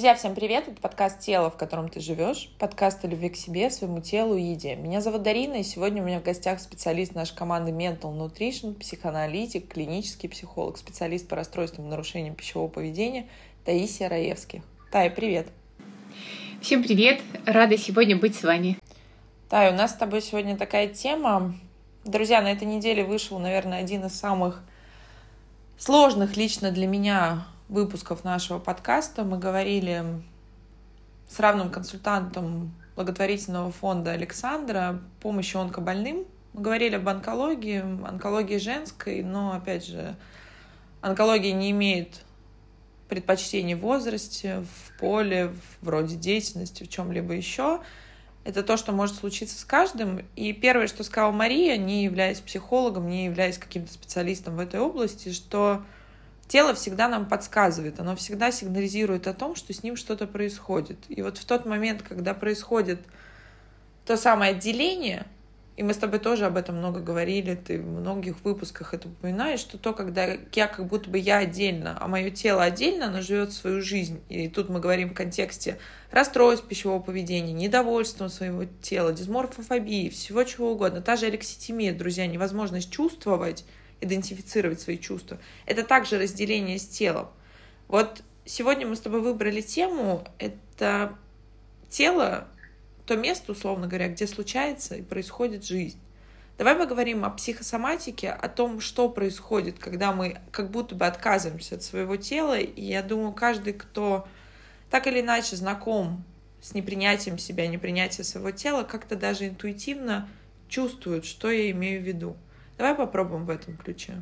Друзья, всем привет! Это подкаст «Тело, в котором ты живешь», подкаст о любви к себе, своему телу и еде. Меня зовут Дарина, и сегодня у меня в гостях специалист нашей команды Mental Nutrition, психоаналитик, клинический психолог, специалист по расстройствам и нарушениям пищевого поведения Таисия Раевских. Тая, привет! Всем привет! Рада сегодня быть с вами. Тая, у нас с тобой сегодня такая тема. Друзья, на этой неделе вышел, наверное, один из самых сложных лично для меня выпусков нашего подкаста мы говорили с равным консультантом благотворительного фонда Александра помощи онкобольным. Мы говорили об онкологии, онкологии женской, но, опять же, онкология не имеет предпочтений в возрасте, в поле, в роде деятельности, в чем-либо еще. Это то, что может случиться с каждым. И первое, что сказала Мария, не являясь психологом, не являясь каким-то специалистом в этой области, что тело всегда нам подсказывает, оно всегда сигнализирует о том, что с ним что-то происходит. И вот в тот момент, когда происходит то самое отделение, и мы с тобой тоже об этом много говорили, ты в многих выпусках это упоминаешь, что то, когда я как будто бы я отдельно, а мое тело отдельно, оно живет свою жизнь. И тут мы говорим в контексте расстройств пищевого поведения, недовольства своего тела, дисморфофобии, всего чего угодно. Та же алекситимия, друзья, невозможность чувствовать, идентифицировать свои чувства. Это также разделение с телом. Вот сегодня мы с тобой выбрали тему, это тело, то место, условно говоря, где случается и происходит жизнь. Давай поговорим о психосоматике, о том, что происходит, когда мы как будто бы отказываемся от своего тела. И я думаю, каждый, кто так или иначе знаком с непринятием себя, непринятием своего тела, как-то даже интуитивно чувствует, что я имею в виду. Давай попробуем в этом ключе.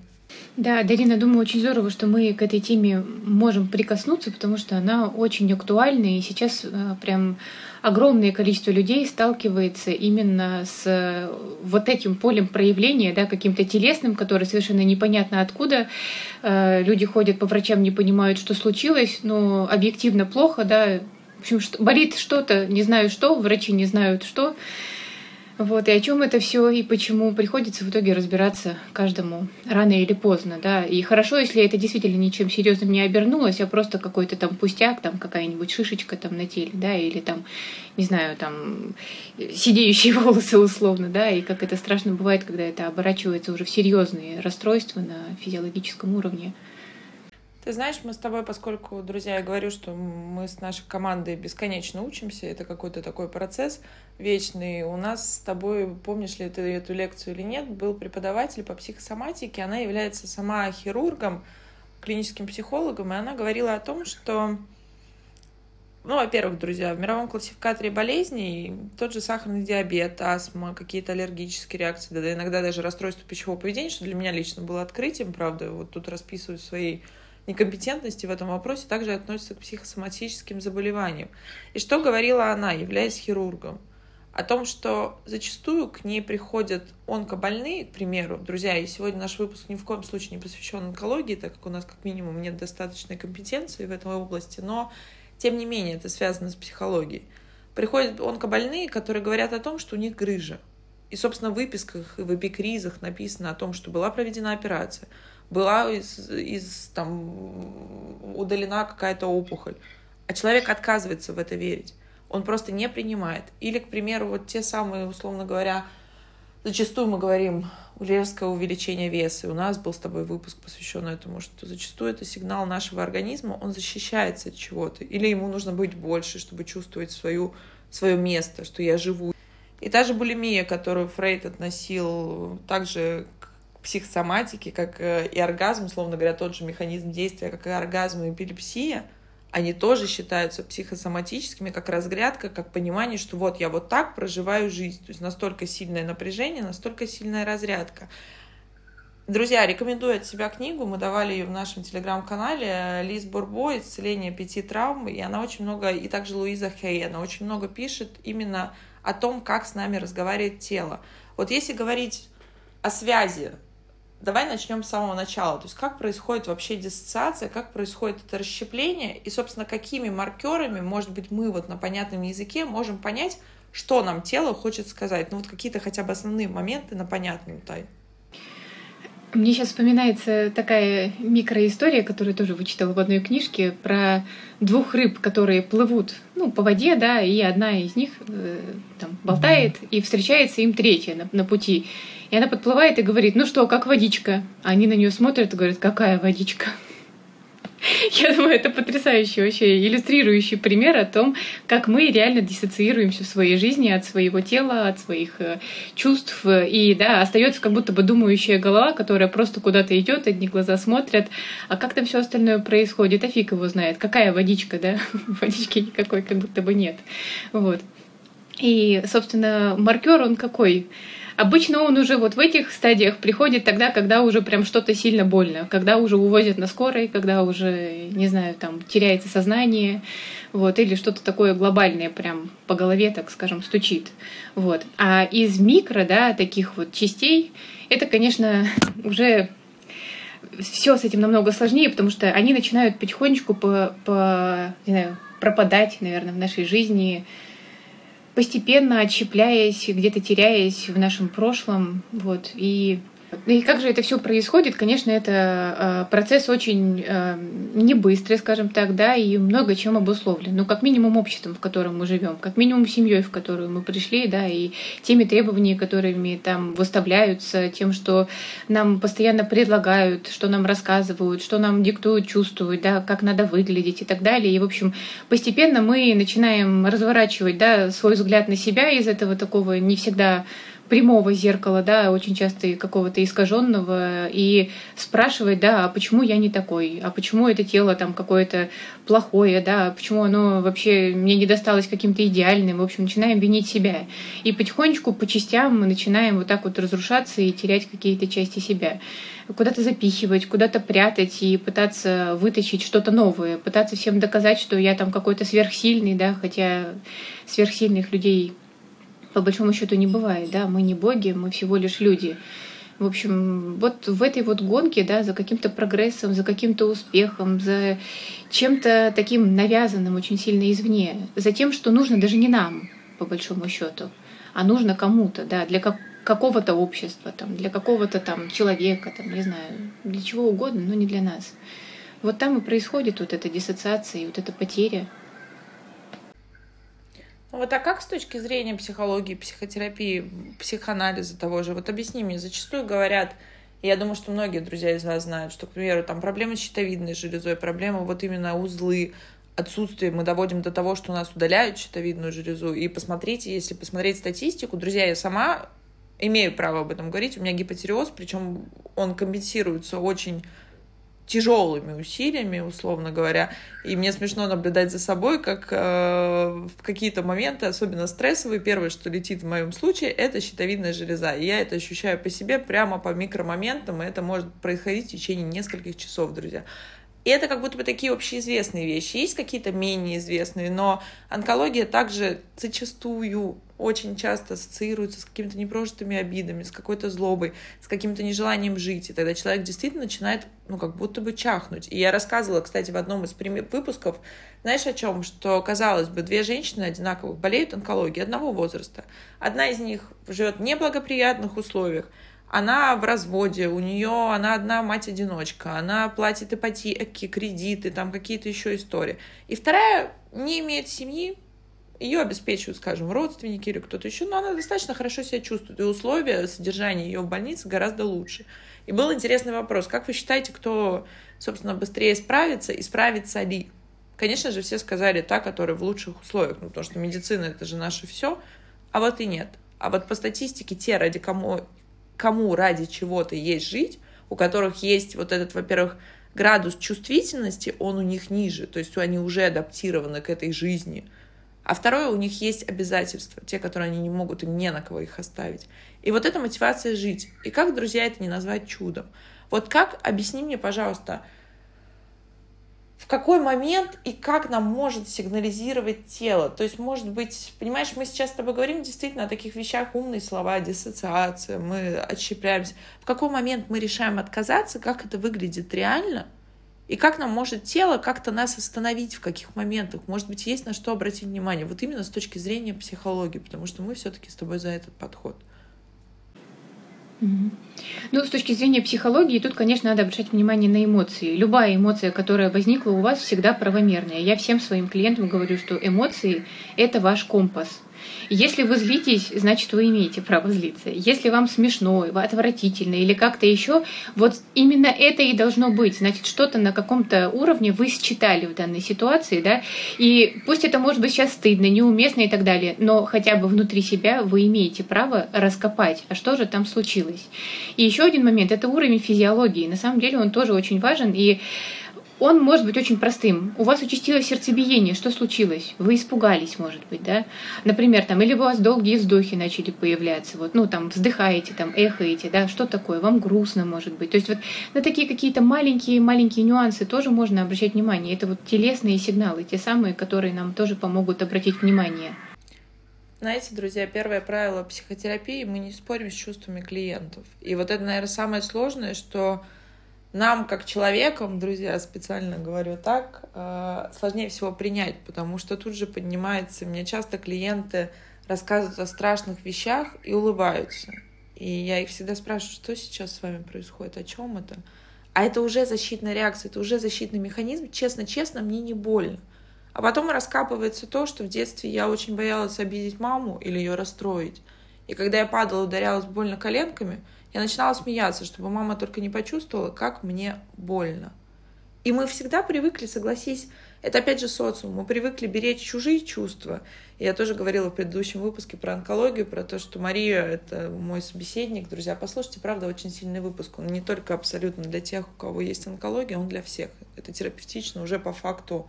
Да, Дарина, думаю, очень здорово, что мы к этой теме можем прикоснуться, потому что она очень актуальна, и сейчас э, прям огромное количество людей сталкивается именно с э, вот этим полем проявления, да, каким-то телесным, который совершенно непонятно откуда. Э, люди ходят по врачам, не понимают, что случилось, но объективно плохо, да, в общем, болит что-то, не знаю что, врачи не знают что. Вот, и о чем это все и почему приходится в итоге разбираться каждому рано или поздно, да. И хорошо, если это действительно ничем серьезным не обернулось, а просто какой-то там пустяк, там какая-нибудь шишечка там на теле, да, или там, не знаю, там сидеющие волосы условно, да, и как это страшно бывает, когда это оборачивается уже в серьезные расстройства на физиологическом уровне. Ты знаешь, мы с тобой, поскольку, друзья, я говорю, что мы с нашей командой бесконечно учимся, это какой-то такой процесс вечный. У нас с тобой, помнишь ли ты эту лекцию или нет, был преподаватель по психосоматике, она является сама хирургом, клиническим психологом, и она говорила о том, что ну, во-первых, друзья, в мировом классификаторе болезней тот же сахарный диабет, астма, какие-то аллергические реакции, да, иногда даже расстройство пищевого поведения, что для меня лично было открытием, правда, вот тут расписываю свои некомпетентности в этом вопросе также относится к психосоматическим заболеваниям. И что говорила она, являясь хирургом? О том, что зачастую к ней приходят онкобольные, к примеру, друзья, и сегодня наш выпуск ни в коем случае не посвящен онкологии, так как у нас как минимум нет достаточной компетенции в этой области, но тем не менее это связано с психологией. Приходят онкобольные, которые говорят о том, что у них грыжа. И, собственно, в выписках и в эпикризах написано о том, что была проведена операция, была из, из там, удалена какая-то опухоль. А человек отказывается в это верить. Он просто не принимает. Или, к примеру, вот те самые, условно говоря, зачастую мы говорим резкое увеличение веса. И у нас был с тобой выпуск, посвященный этому, что зачастую это сигнал нашего организма, он защищается от чего-то. Или ему нужно быть больше, чтобы чувствовать свою, свое место, что я живу. И та же булимия, которую Фрейд относил также психосоматики, как э, и оргазм, условно говоря, тот же механизм действия, как и оргазм и эпилепсия, они тоже считаются психосоматическими, как разрядка, как понимание, что вот я вот так проживаю жизнь. То есть настолько сильное напряжение, настолько сильная разрядка. Друзья, рекомендую от себя книгу. Мы давали ее в нашем телеграм-канале. Лиз Бурбо «Исцеление пяти травм». И она очень много, и также Луиза Хей, она очень много пишет именно о том, как с нами разговаривает тело. Вот если говорить о связи Давай начнем с самого начала. То есть как происходит вообще диссоциация, как происходит это расщепление, и, собственно, какими маркерами, может быть, мы вот на понятном языке можем понять, что нам тело хочет сказать. Ну вот какие-то хотя бы основные моменты на понятном тай. Мне сейчас вспоминается такая микроистория, которую тоже вычитала в одной книжке, про двух рыб, которые плывут ну, по воде, да, и одна из них э, там, болтает, и встречается им третья на, на пути. И она подплывает и говорит, ну что, как водичка? А они на нее смотрят и говорят, какая водичка? Я думаю, это потрясающий вообще иллюстрирующий пример о том, как мы реально диссоциируемся в своей жизни от своего тела, от своих э, чувств. И да, остается как будто бы думающая голова, которая просто куда-то идет, одни глаза смотрят. А как там все остальное происходит? А фиг его знает. Какая водичка, да? Водички никакой как будто бы нет. Вот. И, собственно, маркер он какой? Обычно он уже вот в этих стадиях приходит тогда, когда уже прям что-то сильно больно, когда уже увозят на скорой, когда уже, не знаю, там теряется сознание, вот, или что-то такое глобальное прям по голове, так скажем, стучит. Вот. А из микро, да, таких вот частей, это, конечно, уже все с этим намного сложнее, потому что они начинают потихонечку по, по не знаю, пропадать, наверное, в нашей жизни, постепенно отщепляясь, где-то теряясь в нашем прошлом. Вот. И и как же это все происходит? Конечно, это э, процесс очень э, не быстрый, скажем так, да, и много чем обусловлен. Ну, как минимум обществом, в котором мы живем, как минимум семьей, в которую мы пришли, да, и теми требованиями, которыми там выставляются, тем, что нам постоянно предлагают, что нам рассказывают, что нам диктуют, чувствуют, да, как надо выглядеть и так далее. И, в общем, постепенно мы начинаем разворачивать, да, свой взгляд на себя из этого такого не всегда прямого зеркала, да, очень часто какого-то искаженного, и спрашивать, да, а почему я не такой, а почему это тело там какое-то плохое, да, почему оно вообще мне не досталось каким-то идеальным, в общем, начинаем винить себя. И потихонечку, по частям мы начинаем вот так вот разрушаться и терять какие-то части себя. Куда-то запихивать, куда-то прятать и пытаться вытащить что-то новое, пытаться всем доказать, что я там какой-то сверхсильный, да, хотя сверхсильных людей по большому счету не бывает, да, мы не боги, мы всего лишь люди. В общем, вот в этой вот гонке, да, за каким-то прогрессом, за каким-то успехом, за чем-то таким навязанным очень сильно извне, за тем, что нужно даже не нам, по большому счету, а нужно кому-то, да, для как какого-то общества, там, для какого-то там человека, там, не знаю, для чего угодно, но не для нас. Вот там и происходит вот эта диссоциация и вот эта потеря вот а как с точки зрения психологии, психотерапии, психоанализа того же? Вот объясни мне, зачастую говорят, я думаю, что многие друзья из вас знают, что, к примеру, там проблемы с щитовидной железой, проблемы вот именно узлы, отсутствие, мы доводим до того, что у нас удаляют щитовидную железу. И посмотрите, если посмотреть статистику, друзья, я сама имею право об этом говорить, у меня гипотереоз, причем он компенсируется очень тяжелыми усилиями, условно говоря. И мне смешно наблюдать за собой, как э, в какие-то моменты, особенно стрессовые, первое, что летит в моем случае, это щитовидная железа. И я это ощущаю по себе прямо по микромоментам, и это может происходить в течение нескольких часов, друзья. И это как будто бы такие общеизвестные вещи. Есть какие-то менее известные, но онкология также зачастую очень часто ассоциируется с какими-то непрожитыми обидами, с какой-то злобой, с каким-то нежеланием жить. И тогда человек действительно начинает, ну, как будто бы чахнуть. И я рассказывала, кстати, в одном из выпусков, знаешь, о чем? Что, казалось бы, две женщины одинаковых болеют онкологией одного возраста. Одна из них живет в неблагоприятных условиях, она в разводе, у нее она одна мать-одиночка, она платит ипотеки, кредиты, там какие-то еще истории. И вторая не имеет семьи, ее обеспечивают, скажем, родственники или кто-то еще, но она достаточно хорошо себя чувствует, и условия содержания ее в больнице гораздо лучше. И был интересный вопрос, как вы считаете, кто, собственно, быстрее справится и справится ли? Конечно же, все сказали та, которая в лучших условиях, ну, потому что медицина — это же наше все, а вот и нет. А вот по статистике те, ради кому кому ради чего-то есть жить, у которых есть вот этот, во-первых, градус чувствительности, он у них ниже, то есть они уже адаптированы к этой жизни. А второе, у них есть обязательства, те, которые они не могут, им не на кого их оставить. И вот эта мотивация жить. И как, друзья, это не назвать чудом? Вот как, объясни мне, пожалуйста, в какой момент и как нам может сигнализировать тело. То есть, может быть, понимаешь, мы сейчас с тобой говорим действительно о таких вещах, умные слова, диссоциация, мы отщепляемся. В какой момент мы решаем отказаться, как это выглядит реально, и как нам может тело как-то нас остановить в каких моментах? Может быть, есть на что обратить внимание? Вот именно с точки зрения психологии, потому что мы все-таки с тобой за этот подход. Ну, с точки зрения психологии, тут, конечно, надо обращать внимание на эмоции. Любая эмоция, которая возникла у вас, всегда правомерная. Я всем своим клиентам говорю, что эмоции — это ваш компас. Если вы злитесь, значит, вы имеете право злиться. Если вам смешно, отвратительно или как-то еще, вот именно это и должно быть. Значит, что-то на каком-то уровне вы считали в данной ситуации, да, и пусть это может быть сейчас стыдно, неуместно и так далее, но хотя бы внутри себя вы имеете право раскопать, а что же там случилось. И еще один момент — это уровень физиологии. На самом деле он тоже очень важен, и он может быть очень простым. У вас участилось сердцебиение, что случилось? Вы испугались, может быть, да? Например, там, или у вас долгие вздохи начали появляться, вот, ну, там, вздыхаете, там, эхаете, да, что такое? Вам грустно, может быть. То есть вот на такие какие-то маленькие-маленькие нюансы тоже можно обращать внимание. Это вот телесные сигналы, те самые, которые нам тоже помогут обратить внимание. Знаете, друзья, первое правило психотерапии — мы не спорим с чувствами клиентов. И вот это, наверное, самое сложное, что нам, как человекам, друзья, специально говорю так, э, сложнее всего принять, потому что тут же поднимается, мне часто клиенты рассказывают о страшных вещах и улыбаются. И я их всегда спрашиваю, что сейчас с вами происходит, о чем это? А это уже защитная реакция, это уже защитный механизм. Честно-честно, мне не больно. А потом раскапывается то, что в детстве я очень боялась обидеть маму или ее расстроить. И когда я падала, ударялась больно коленками — я начинала смеяться, чтобы мама только не почувствовала, как мне больно. И мы всегда привыкли, согласись, это опять же социум, мы привыкли беречь чужие чувства. И я тоже говорила в предыдущем выпуске про онкологию, про то, что Мария — это мой собеседник. Друзья, послушайте, правда, очень сильный выпуск. Он не только абсолютно для тех, у кого есть онкология, он для всех. Это терапевтично уже по факту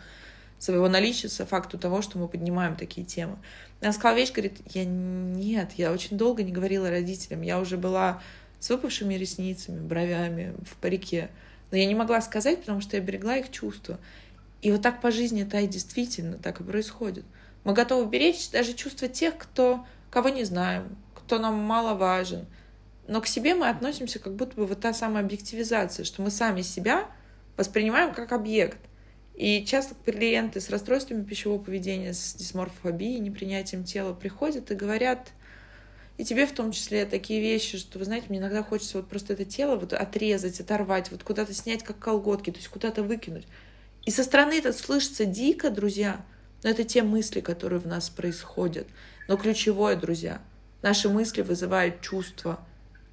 своего наличия, по факту того, что мы поднимаем такие темы. Она сказала вещь, говорит, я нет, я очень долго не говорила родителям, я уже была с выпавшими ресницами, бровями, в парике. Но я не могла сказать, потому что я берегла их чувства. И вот так по жизни это и действительно так и происходит. Мы готовы беречь даже чувства тех, кто, кого не знаем, кто нам мало важен. Но к себе мы относимся как будто бы вот та самая объективизация, что мы сами себя воспринимаем как объект. И часто клиенты с расстройствами пищевого поведения, с дисморфофобией, непринятием тела приходят и говорят, и тебе в том числе такие вещи, что, вы знаете, мне иногда хочется вот просто это тело вот отрезать, оторвать, вот куда-то снять, как колготки, то есть куда-то выкинуть. И со стороны это слышится дико, друзья, но это те мысли, которые в нас происходят. Но ключевое, друзья, наши мысли вызывают чувства.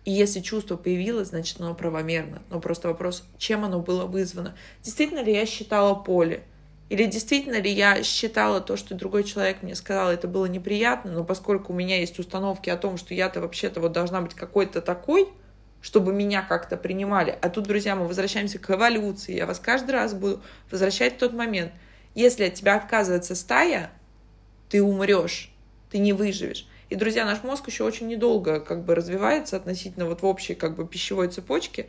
И если чувство появилось, значит, оно правомерно. Но просто вопрос, чем оно было вызвано. Действительно ли я считала поле? Или действительно ли я считала то, что другой человек мне сказал, это было неприятно, но поскольку у меня есть установки о том, что я-то вообще-то вот должна быть какой-то такой, чтобы меня как-то принимали. А тут, друзья, мы возвращаемся к эволюции. Я вас каждый раз буду возвращать в тот момент. Если от тебя отказывается стая, ты умрешь, ты не выживешь. И, друзья, наш мозг еще очень недолго как бы развивается относительно вот в общей как бы пищевой цепочке,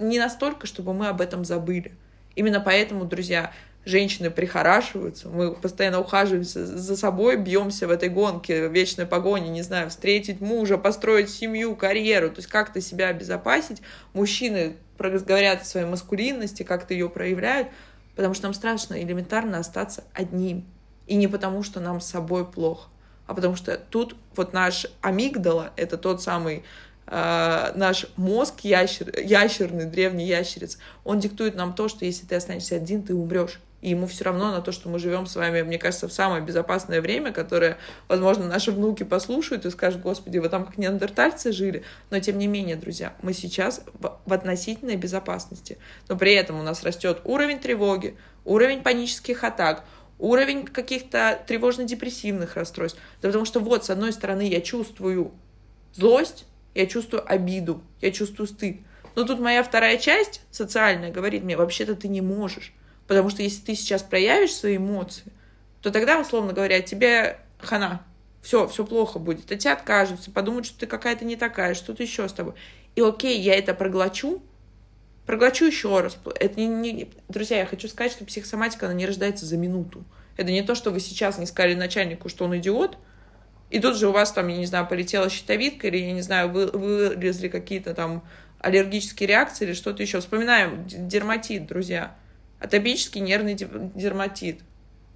не настолько, чтобы мы об этом забыли. Именно поэтому, друзья, женщины прихорашиваются, мы постоянно ухаживаем за собой, бьемся в этой гонке, вечной погоне, не знаю, встретить мужа, построить семью, карьеру, то есть как-то себя обезопасить. Мужчины говорят о своей маскулинности, как-то ее проявляют, потому что нам страшно элементарно остаться одним. И не потому, что нам с собой плохо, а потому что тут вот наш амигдала, это тот самый э, наш мозг ящер, ящерный, древний ящериц, он диктует нам то, что если ты останешься один, ты умрешь и ему все равно на то, что мы живем с вами, мне кажется, в самое безопасное время, которое, возможно, наши внуки послушают и скажут, господи, вы там как неандертальцы жили, но тем не менее, друзья, мы сейчас в относительной безопасности, но при этом у нас растет уровень тревоги, уровень панических атак, уровень каких-то тревожно-депрессивных расстройств, да потому что вот, с одной стороны, я чувствую злость, я чувствую обиду, я чувствую стыд, но тут моя вторая часть социальная говорит мне, вообще-то ты не можешь. Потому что если ты сейчас проявишь свои эмоции, то тогда, условно говоря, тебе хана. Все, все плохо будет. От тебя откажутся, подумают, что ты какая-то не такая, что-то еще с тобой. И окей, я это проглочу, проглочу еще раз. Это не, не... Друзья, я хочу сказать, что психосоматика, она не рождается за минуту. Это не то, что вы сейчас не сказали начальнику, что он идиот, и тут же у вас там, я не знаю, полетела щитовидка, или, я не знаю, вы, вылезли какие-то там аллергические реакции или что-то еще. Вспоминаем дерматит, друзья атопический нервный дерматит.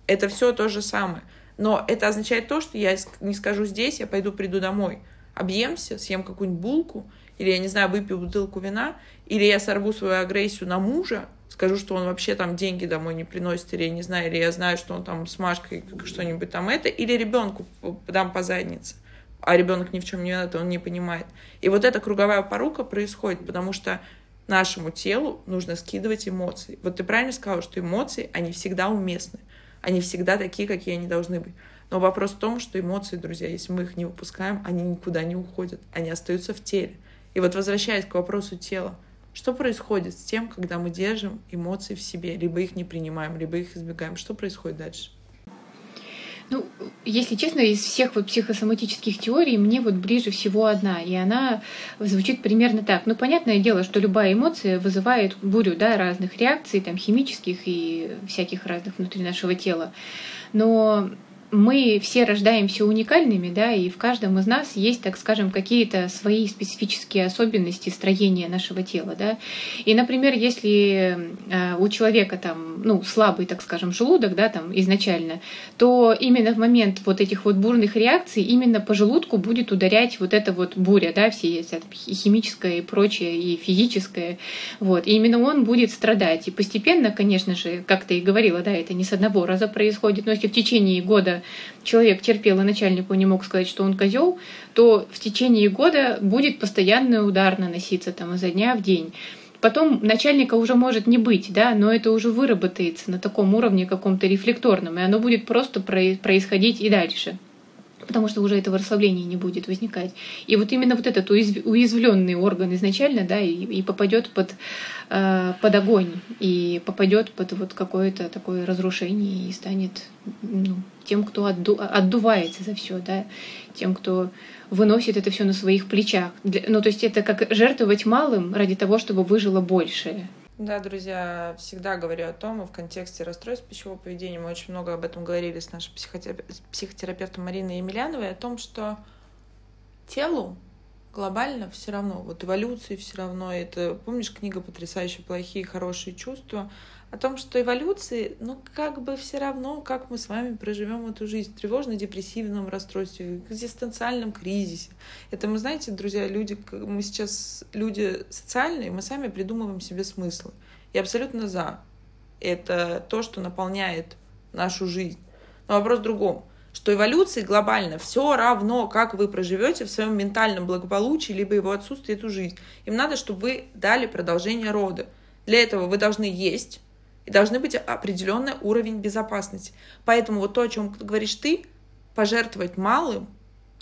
Это все то же самое. Но это означает то, что я не скажу здесь, я пойду приду домой. объемся, съем какую-нибудь булку, или, я не знаю, выпью бутылку вина, или я сорву свою агрессию на мужа, скажу, что он вообще там деньги домой не приносит, или я не знаю, или я знаю, что он там с Машкой что-нибудь там это, или ребенку дам по заднице. А ребенок ни в чем не виноват, он не понимает. И вот эта круговая порука происходит, потому что нашему телу нужно скидывать эмоции. Вот ты правильно сказала, что эмоции, они всегда уместны. Они всегда такие, какие они должны быть. Но вопрос в том, что эмоции, друзья, если мы их не выпускаем, они никуда не уходят. Они остаются в теле. И вот возвращаясь к вопросу тела, что происходит с тем, когда мы держим эмоции в себе, либо их не принимаем, либо их избегаем? Что происходит дальше? Ну, если честно, из всех вот психосоматических теорий мне вот ближе всего одна, и она звучит примерно так. Ну, понятное дело, что любая эмоция вызывает бурю, да, разных реакций, там, химических и всяких разных внутри нашего тела. Но мы все рождаемся уникальными, да, и в каждом из нас есть, так скажем, какие-то свои специфические особенности строения нашего тела, да. И, например, если э, у человека там, ну, слабый, так скажем, желудок, да, там изначально, то именно в момент вот этих вот бурных реакций именно по желудку будет ударять вот эта вот буря, да, все есть и химическое и прочее, и физическое, вот. И именно он будет страдать. И постепенно, конечно же, как ты и говорила, да, это не с одного раза происходит, но если в течение человек терпел и начальнику не мог сказать, что он козел, то в течение года будет постоянный удар наноситься там изо дня в день. Потом начальника уже может не быть, да, но это уже выработается на таком уровне каком-то рефлекторном, и оно будет просто происходить и дальше потому что уже этого расслабления не будет возникать. И вот именно вот этот уязвленный орган изначально, да, и, и попадет под, э, под огонь, и попадет под вот какое-то такое разрушение и станет ну, тем, кто отду, отдувается за все, да, тем, кто выносит это все на своих плечах. Ну, то есть это как жертвовать малым ради того, чтобы выжило большее. Да, друзья, всегда говорю о том, и в контексте расстройств пищевого поведения мы очень много об этом говорили с нашей психотерапевтом Мариной Емельяновой, о том, что телу глобально все равно, вот эволюции все равно, это, помнишь, книга «Потрясающие плохие хорошие чувства», о том, что эволюции, ну, как бы все равно, как мы с вами проживем эту жизнь в тревожно-депрессивном расстройстве, в экзистенциальном кризисе. Это мы, знаете, друзья, люди, мы сейчас люди социальные, мы сами придумываем себе смыслы. И абсолютно за. Это то, что наполняет нашу жизнь. Но вопрос в другом что эволюции глобально все равно, как вы проживете в своем ментальном благополучии, либо его отсутствии эту жизнь. Им надо, чтобы вы дали продолжение рода. Для этого вы должны есть, и должны быть определенный уровень безопасности. Поэтому вот то, о чем говоришь ты, пожертвовать малым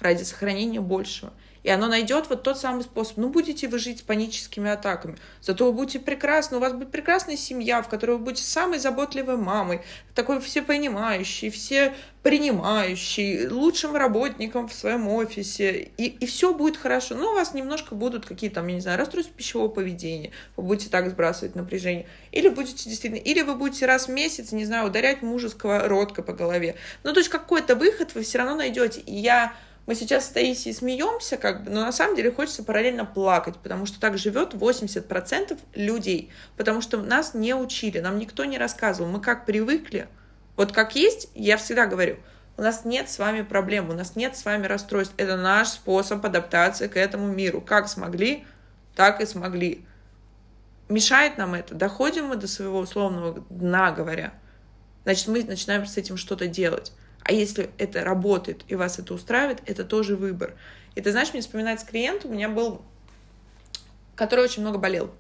ради сохранения большего – и оно найдет вот тот самый способ. Ну, будете вы жить с паническими атаками, зато вы будете прекрасны, у вас будет прекрасная семья, в которой вы будете самой заботливой мамой, такой все понимающий, все принимающий, лучшим работником в своем офисе, и, и все будет хорошо. Но у вас немножко будут какие-то, я не знаю, расстройства пищевого поведения, вы будете так сбрасывать напряжение, или будете действительно, или вы будете раз в месяц, не знаю, ударять мужа сковородкой по голове. Ну, то есть какой-то выход вы все равно найдете. И я мы сейчас с Таисией смеемся, как бы, но на самом деле хочется параллельно плакать, потому что так живет 80% людей, потому что нас не учили, нам никто не рассказывал, мы как привыкли, вот как есть, я всегда говорю, у нас нет с вами проблем, у нас нет с вами расстройств, это наш способ адаптации к этому миру, как смогли, так и смогли. Мешает нам это, доходим мы до своего условного дна, говоря, значит, мы начинаем с этим что-то делать. А если это работает и вас это устраивает, это тоже выбор. И ты знаешь, мне вспоминается клиент, у меня был, который очень много болел.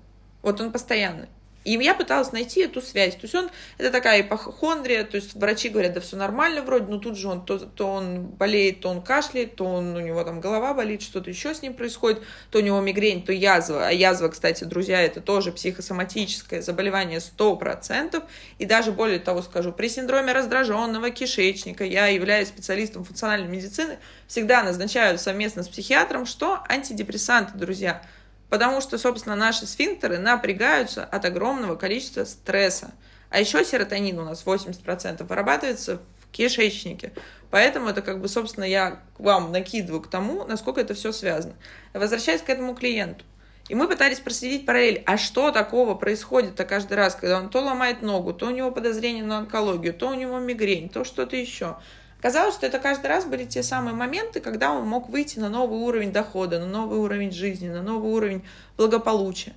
Вот он постоянно. И я пыталась найти эту связь. То есть он, это такая ипохондрия, то есть врачи говорят, да все нормально вроде, но тут же он, то, то он болеет, то он кашляет, то он, у него там голова болит, что-то еще с ним происходит, то у него мигрень, то язва. А язва, кстати, друзья, это тоже психосоматическое заболевание 100%. И даже более того скажу, при синдроме раздраженного кишечника я являюсь специалистом функциональной медицины, всегда назначаю совместно с психиатром, что антидепрессанты, друзья – Потому что, собственно, наши сфинктеры напрягаются от огромного количества стресса. А еще серотонин у нас 80% вырабатывается в кишечнике. Поэтому это как бы, собственно, я вам накидываю к тому, насколько это все связано. Возвращаясь к этому клиенту. И мы пытались проследить параллель, а что такого происходит-то каждый раз, когда он то ломает ногу, то у него подозрение на онкологию, то у него мигрень, то что-то еще. Казалось, что это каждый раз были те самые моменты, когда он мог выйти на новый уровень дохода, на новый уровень жизни, на новый уровень благополучия.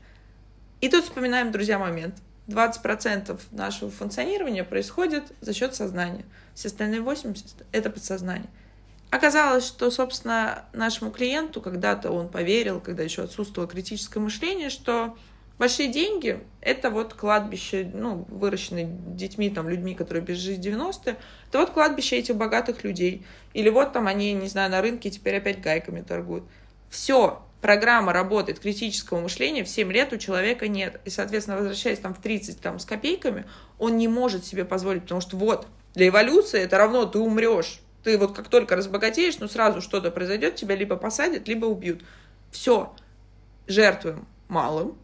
И тут вспоминаем, друзья, момент. 20% нашего функционирования происходит за счет сознания. Все остальные 80% — это подсознание. Оказалось, что, собственно, нашему клиенту когда-то он поверил, когда еще отсутствовало критическое мышление, что большие деньги — это вот кладбище, ну, выращенные детьми, там, людьми, которые жизни 90-е, это вот кладбище этих богатых людей. Или вот там они, не знаю, на рынке теперь опять гайками торгуют. Все, программа работает критического мышления в 7 лет у человека нет. И, соответственно, возвращаясь там в 30 там, с копейками, он не может себе позволить, потому что вот, для эволюции это равно ты умрешь ты вот как только разбогатеешь, ну сразу что-то произойдет, тебя либо посадят, либо убьют. Все, жертвуем малым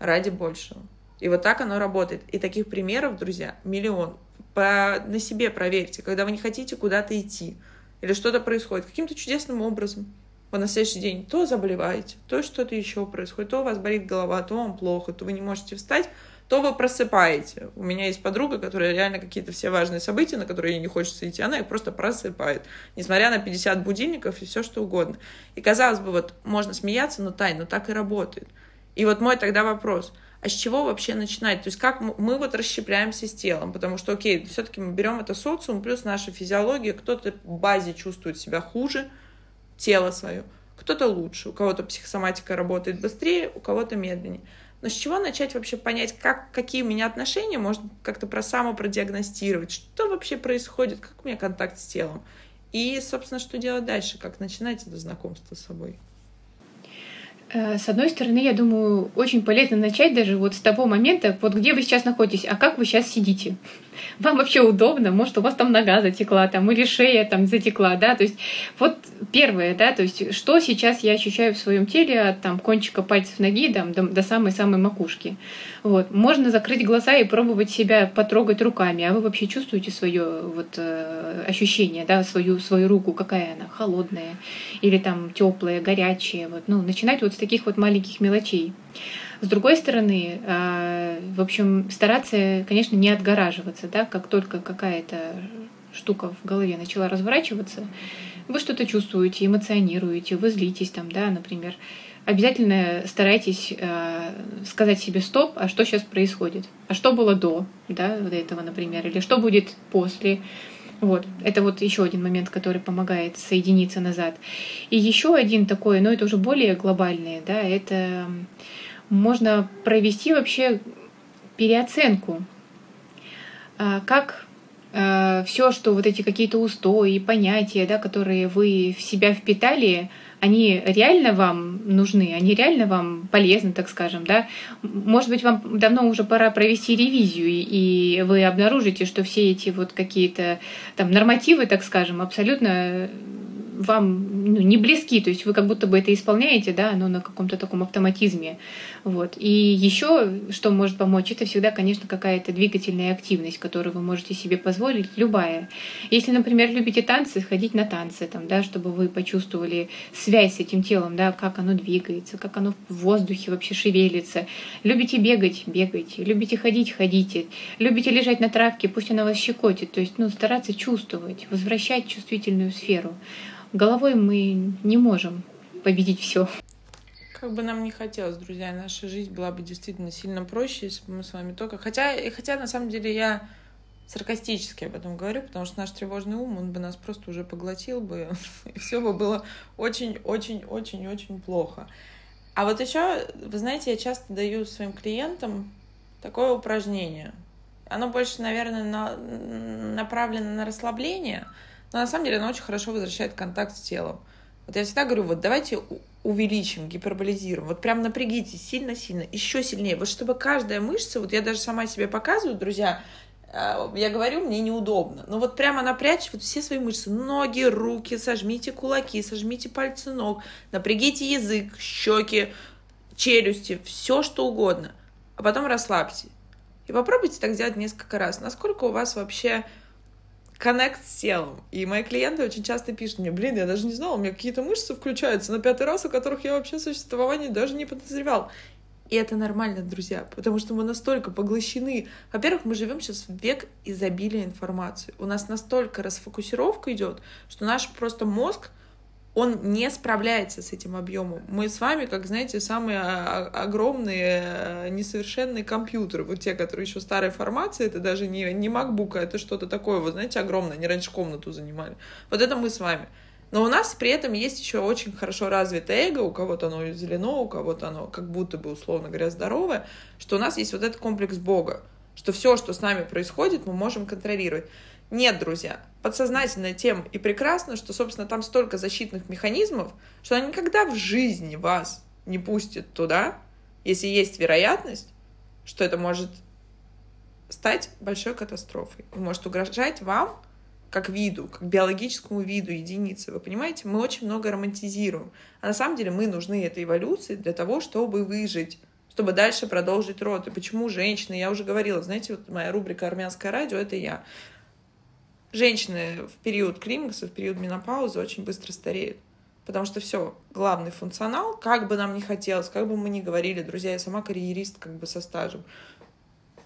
ради большего. И вот так оно работает. И таких примеров, друзья, миллион. По, на себе проверьте, когда вы не хотите куда-то идти, или что-то происходит каким-то чудесным образом. Вы на следующий день то заболеваете, то что-то еще происходит, то у вас болит голова, то вам плохо, то вы не можете встать, то вы просыпаете. У меня есть подруга, которая реально какие-то все важные события, на которые ей не хочется идти, она их просто просыпает, несмотря на 50 будильников и все что угодно. И казалось бы, вот можно смеяться, но тай, но так и работает. И вот мой тогда вопрос, а с чего вообще начинать? То есть как мы вот расщепляемся с телом, потому что, окей, все-таки мы берем это социум плюс наша физиология, кто-то в базе чувствует себя хуже, тело свое, кто-то лучше, у кого-то психосоматика работает быстрее, у кого-то медленнее. Но с чего начать вообще понять, как, какие у меня отношения, может как-то про самопродиагностировать, что вообще происходит, как у меня контакт с телом. И, собственно, что делать дальше, как начинать это знакомство с собой. Э, с одной стороны, я думаю, очень полезно начать даже вот с того момента, вот где вы сейчас находитесь, а как вы сейчас сидите. Вам вообще удобно, может, у вас там нога затекла, там, или шея там затекла, да, то есть вот первое, да, то есть что сейчас я ощущаю в своем теле от там кончика пальцев ноги там, до, до самой-самой макушки. Вот. Можно закрыть глаза и пробовать себя потрогать руками, а вы вообще чувствуете свое вот, э, ощущение, да, свою, свою руку, какая она, холодная или там теплая, горячая, вот, ну, начинать вот с таких вот маленьких мелочей. С другой стороны, э, в общем, стараться, конечно, не отгораживаться, да, как только какая-то штука в голове начала разворачиваться, вы что-то чувствуете, эмоционируете, вы злитесь там, да, например, обязательно старайтесь э, сказать себе стоп, а что сейчас происходит, а что было до, да, вот этого, например, или что будет после. Вот, это вот еще один момент, который помогает соединиться назад. И еще один такой, но это уже более глобальный, да, это можно провести вообще переоценку, а, как а, все, что вот эти какие-то устои, понятия, да, которые вы в себя впитали, они реально вам нужны, они реально вам полезны, так скажем, да? Может быть, вам давно уже пора провести ревизию, и вы обнаружите, что все эти вот какие-то там нормативы, так скажем, абсолютно вам ну, не близки, то есть вы как будто бы это исполняете, да, но на каком-то таком автоматизме. Вот. И еще, что может помочь, это всегда, конечно, какая-то двигательная активность, которую вы можете себе позволить, любая. Если, например, любите танцы, ходить на танцы, там, да, чтобы вы почувствовали связь с этим телом, да, как оно двигается, как оно в воздухе вообще шевелится. Любите бегать, бегайте. Любите ходить, ходите. Любите лежать на травке, пусть она вас щекотит. То есть, ну, стараться чувствовать, возвращать чувствительную сферу головой мы не можем победить все. Как бы нам не хотелось, друзья, наша жизнь была бы действительно сильно проще, если бы мы с вами только... Хотя, хотя на самом деле я саркастически об этом говорю, потому что наш тревожный ум, он бы нас просто уже поглотил бы, и все бы было очень-очень-очень-очень плохо. А вот еще, вы знаете, я часто даю своим клиентам такое упражнение. Оно больше, наверное, на, направлено на расслабление, но на самом деле оно очень хорошо возвращает контакт с телом. Вот я всегда говорю, вот давайте увеличим, гиперболизируем, вот прям напрягитесь сильно-сильно, еще сильнее, вот чтобы каждая мышца, вот я даже сама себе показываю, друзья, э, я говорю, мне неудобно. Но вот прямо напрячь вот все свои мышцы. Ноги, руки, сожмите кулаки, сожмите пальцы ног, напрягите язык, щеки, челюсти, все что угодно. А потом расслабьте. И попробуйте так сделать несколько раз. Насколько у вас вообще коннект с телом. И мои клиенты очень часто пишут мне, блин, я даже не знала, у меня какие-то мышцы включаются на пятый раз, о которых я вообще существовании даже не подозревал. И это нормально, друзья, потому что мы настолько поглощены. Во-первых, мы живем сейчас в век изобилия информации. У нас настолько расфокусировка идет, что наш просто мозг он не справляется с этим объемом. Мы с вами, как знаете, самые огромные э, несовершенные компьютеры. Вот те, которые еще старой формации, это даже не, не MacBook, а это что-то такое, вот знаете, огромное, они раньше комнату занимали. Вот это мы с вами. Но у нас при этом есть еще очень хорошо развитое эго, у кого-то оно зелено, у кого-то оно как будто бы, условно говоря, здоровое, что у нас есть вот этот комплекс Бога, что все, что с нами происходит, мы можем контролировать. Нет, друзья, подсознательно тем и прекрасно, что, собственно, там столько защитных механизмов, что она никогда в жизни вас не пустит туда, если есть вероятность, что это может стать большой катастрофой может угрожать вам как виду, как биологическому виду единицы. Вы понимаете, мы очень много романтизируем. А на самом деле мы нужны этой эволюции для того, чтобы выжить, чтобы дальше продолжить род. И почему женщины, я уже говорила, знаете, вот моя рубрика «Армянское радио» — это я. Женщины в период климакса, в период менопаузы очень быстро стареют. Потому что все, главный функционал, как бы нам ни хотелось, как бы мы ни говорили, друзья, я сама карьерист как бы со стажем,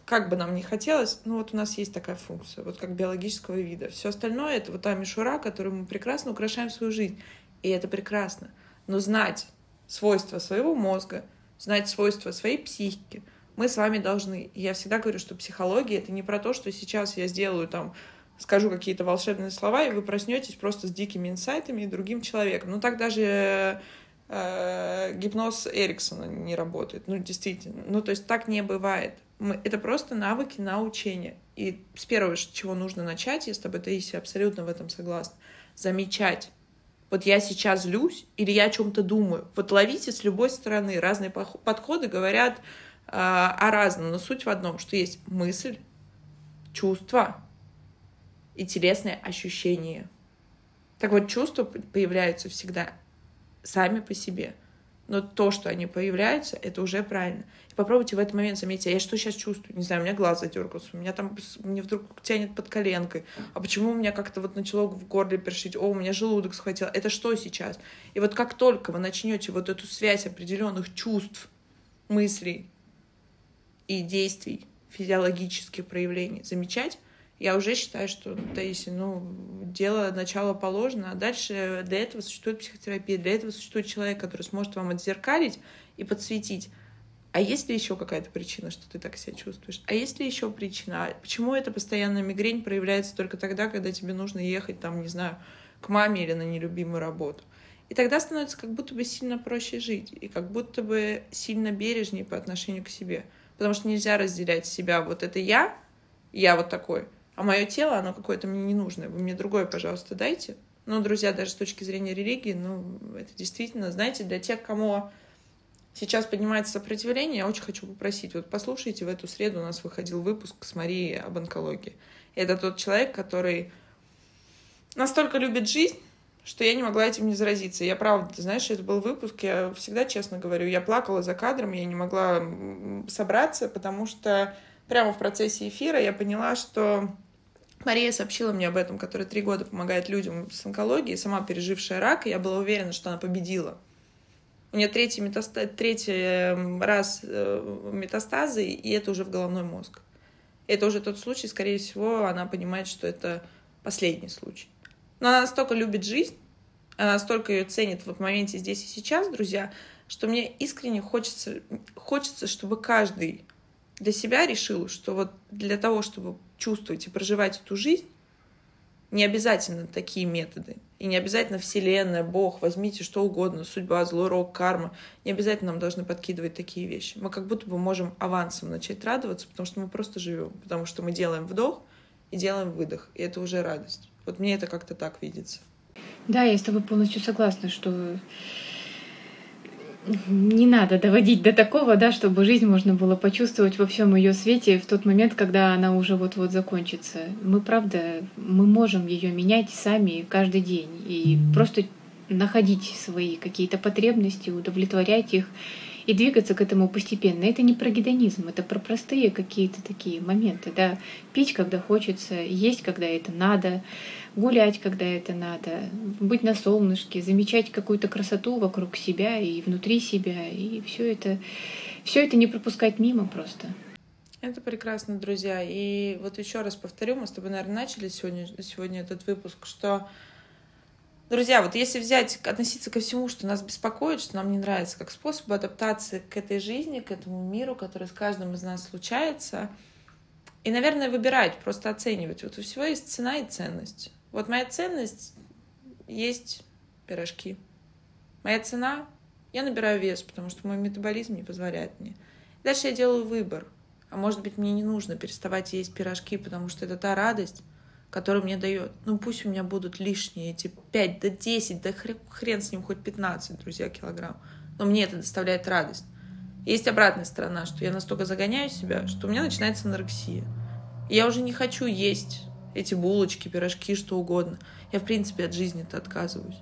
как бы нам ни хотелось, ну вот у нас есть такая функция, вот как биологического вида. Все остальное — это вот та мишура, которую мы прекрасно украшаем свою жизнь. И это прекрасно. Но знать свойства своего мозга, знать свойства своей психики, мы с вами должны. И я всегда говорю, что психология — это не про то, что сейчас я сделаю там скажу какие-то волшебные слова, и вы проснетесь просто с дикими инсайтами и другим человеком. Ну так даже э, гипноз Эриксона не работает. Ну, действительно. Ну, то есть так не бывает. Мы, это просто навыки научения. И с первого, с чего нужно начать, я с тобой, Таисия, абсолютно в этом согласна, замечать. Вот я сейчас злюсь или я о чем-то думаю. Вот ловите с любой стороны. Разные подходы говорят э, о разном, но суть в одном, что есть мысль, чувство и телесные ощущения. Так вот, чувства появляются всегда сами по себе — но то, что они появляются, это уже правильно. И попробуйте в этот момент заметить, а я что сейчас чувствую? Не знаю, у меня глаз задергался, у меня там, мне вдруг тянет под коленкой, а почему у меня как-то вот начало в горле першить, о, у меня желудок схватил, это что сейчас? И вот как только вы начнете вот эту связь определенных чувств, мыслей и действий, физиологических проявлений замечать, я уже считаю, что, Таисия, ну, дело начало положено, а дальше для этого существует психотерапия, для этого существует человек, который сможет вам отзеркалить и подсветить. А есть ли еще какая-то причина, что ты так себя чувствуешь? А есть ли еще причина? А почему эта постоянная мигрень проявляется только тогда, когда тебе нужно ехать, там, не знаю, к маме или на нелюбимую работу? И тогда становится как будто бы сильно проще жить, и как будто бы сильно бережнее по отношению к себе. Потому что нельзя разделять себя. Вот это я, я вот такой, а мое тело, оно какое-то мне не нужное. Вы мне другое, пожалуйста, дайте. Ну, друзья, даже с точки зрения религии, ну, это действительно, знаете, для тех, кому сейчас поднимается сопротивление, я очень хочу попросить, вот послушайте, в эту среду у нас выходил выпуск с Марией об онкологии. Это тот человек, который настолько любит жизнь, что я не могла этим не заразиться. Я правда, ты знаешь, это был выпуск, я всегда честно говорю, я плакала за кадром, я не могла собраться, потому что прямо в процессе эфира я поняла, что Мария сообщила мне об этом, которая три года помогает людям с онкологией, сама пережившая рак, и я была уверена, что она победила. У нее третий, метаста... третий эм, раз э, метастазы, и это уже в головной мозг. Это уже тот случай, скорее всего, она понимает, что это последний случай. Но она настолько любит жизнь, она настолько ее ценит в моменте здесь и сейчас, друзья, что мне искренне хочется, хочется, чтобы каждый для себя решил, что вот для того, чтобы чувствовать и проживать эту жизнь, не обязательно такие методы. И не обязательно Вселенная, Бог, возьмите что угодно, судьба, злой рок, карма. Не обязательно нам должны подкидывать такие вещи. Мы как будто бы можем авансом начать радоваться, потому что мы просто живем. Потому что мы делаем вдох и делаем выдох. И это уже радость. Вот мне это как-то так видится. Да, я с тобой полностью согласна, что не надо доводить до такого, да, чтобы жизнь можно было почувствовать во всем ее свете в тот момент, когда она уже вот-вот закончится. Мы, правда, мы можем ее менять сами каждый день и просто находить свои какие-то потребности, удовлетворять их и двигаться к этому постепенно. Это не про гедонизм, это про простые какие-то такие моменты, да. Пить, когда хочется, есть, когда это надо, гулять, когда это надо, быть на солнышке, замечать какую-то красоту вокруг себя и внутри себя, и все это все это не пропускать мимо просто. Это прекрасно, друзья. И вот еще раз повторю, мы с тобой, наверное, начали сегодня, сегодня этот выпуск, что Друзья, вот если взять, относиться ко всему, что нас беспокоит, что нам не нравится, как способ адаптации к этой жизни, к этому миру, который с каждым из нас случается, и, наверное, выбирать, просто оценивать. Вот у всего есть цена и ценность. Вот моя ценность есть пирожки. Моя цена — я набираю вес, потому что мой метаболизм не позволяет мне. Дальше я делаю выбор. А может быть, мне не нужно переставать есть пирожки, потому что это та радость, который мне дает. Ну пусть у меня будут лишние эти 5 до 10, да хрен с ним хоть 15, друзья, килограмм. Но мне это доставляет радость. Есть обратная сторона, что я настолько загоняю себя, что у меня начинается анорексия. Я уже не хочу есть эти булочки, пирожки, что угодно. Я, в принципе, от жизни-то отказываюсь.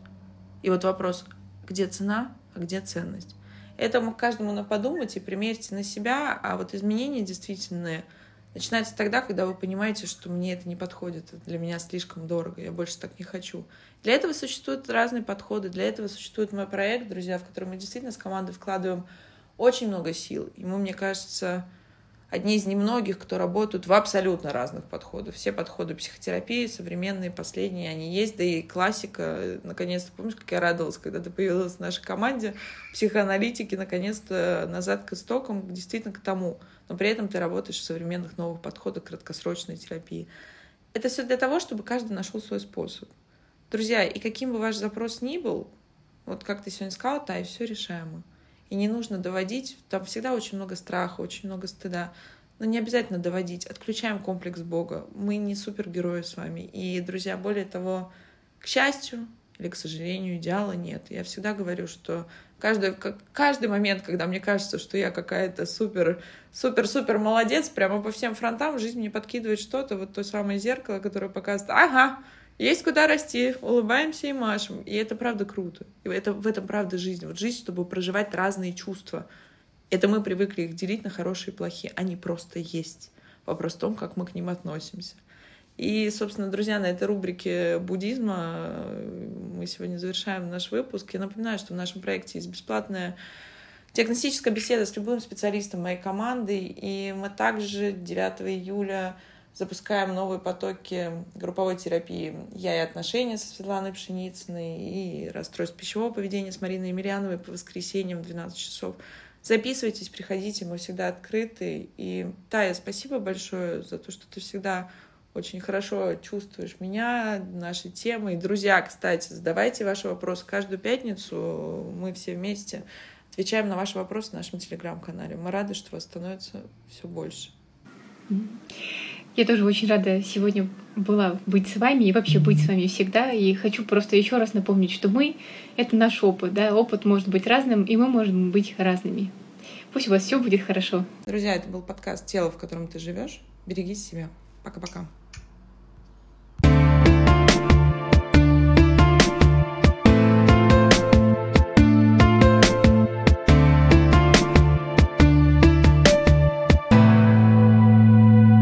И вот вопрос, где цена, а где ценность? Это каждому на подумать и примерьте на себя, а вот изменения действительные – начинается тогда, когда вы понимаете, что мне это не подходит, для меня слишком дорого, я больше так не хочу. Для этого существуют разные подходы, для этого существует мой проект, друзья, в который мы действительно с командой вкладываем очень много сил. И мы, мне кажется, одни из немногих, кто работают в абсолютно разных подходах. Все подходы психотерапии, современные, последние, они есть, да и классика. Наконец-то, помнишь, как я радовалась, когда ты появилась в нашей команде, психоаналитики, наконец-то назад к истокам, действительно к тому. Но при этом ты работаешь в современных новых подходах краткосрочной терапии. Это все для того, чтобы каждый нашел свой способ. Друзья, и каким бы ваш запрос ни был, вот как ты сегодня сказала, та и все решаемо. И не нужно доводить, там всегда очень много страха, очень много стыда. Но не обязательно доводить. Отключаем комплекс Бога. Мы не супергерои с вами. И, друзья, более того, к счастью или, к сожалению, идеала нет. Я всегда говорю, что каждый, каждый момент, когда мне кажется, что я какая-то супер, супер, супер молодец, прямо по всем фронтам, жизнь мне подкидывает что-то, вот то самое зеркало, которое показывает, ага, есть куда расти, улыбаемся и машем. И это правда круто. И это, в этом правда жизнь. Вот жизнь, чтобы проживать разные чувства. Это мы привыкли их делить на хорошие и плохие. Они просто есть. Вопрос в том, как мы к ним относимся. И, собственно, друзья, на этой рубрике буддизма мы сегодня завершаем наш выпуск. Я напоминаю, что в нашем проекте есть бесплатная диагностическая беседа с любым специалистом моей команды. И мы также 9 июля запускаем новые потоки групповой терапии «Я и отношения» со Светланой Пшеницыной и расстройств пищевого поведения с Мариной Емельяновой по воскресеньям в 12 часов. Записывайтесь, приходите, мы всегда открыты. И, Тая, спасибо большое за то, что ты всегда очень хорошо чувствуешь меня, наши темы. И, друзья, кстати, задавайте ваши вопросы. Каждую пятницу мы все вместе отвечаем на ваши вопросы в нашем телеграм-канале. Мы рады, что вас становится все больше. Я тоже очень рада сегодня была быть с вами и вообще быть с вами всегда. И хочу просто еще раз напомнить, что мы — это наш опыт. Да? Опыт может быть разным, и мы можем быть разными. Пусть у вас все будет хорошо. Друзья, это был подкаст «Тело, в котором ты живешь». Берегите себя. Пока-пока.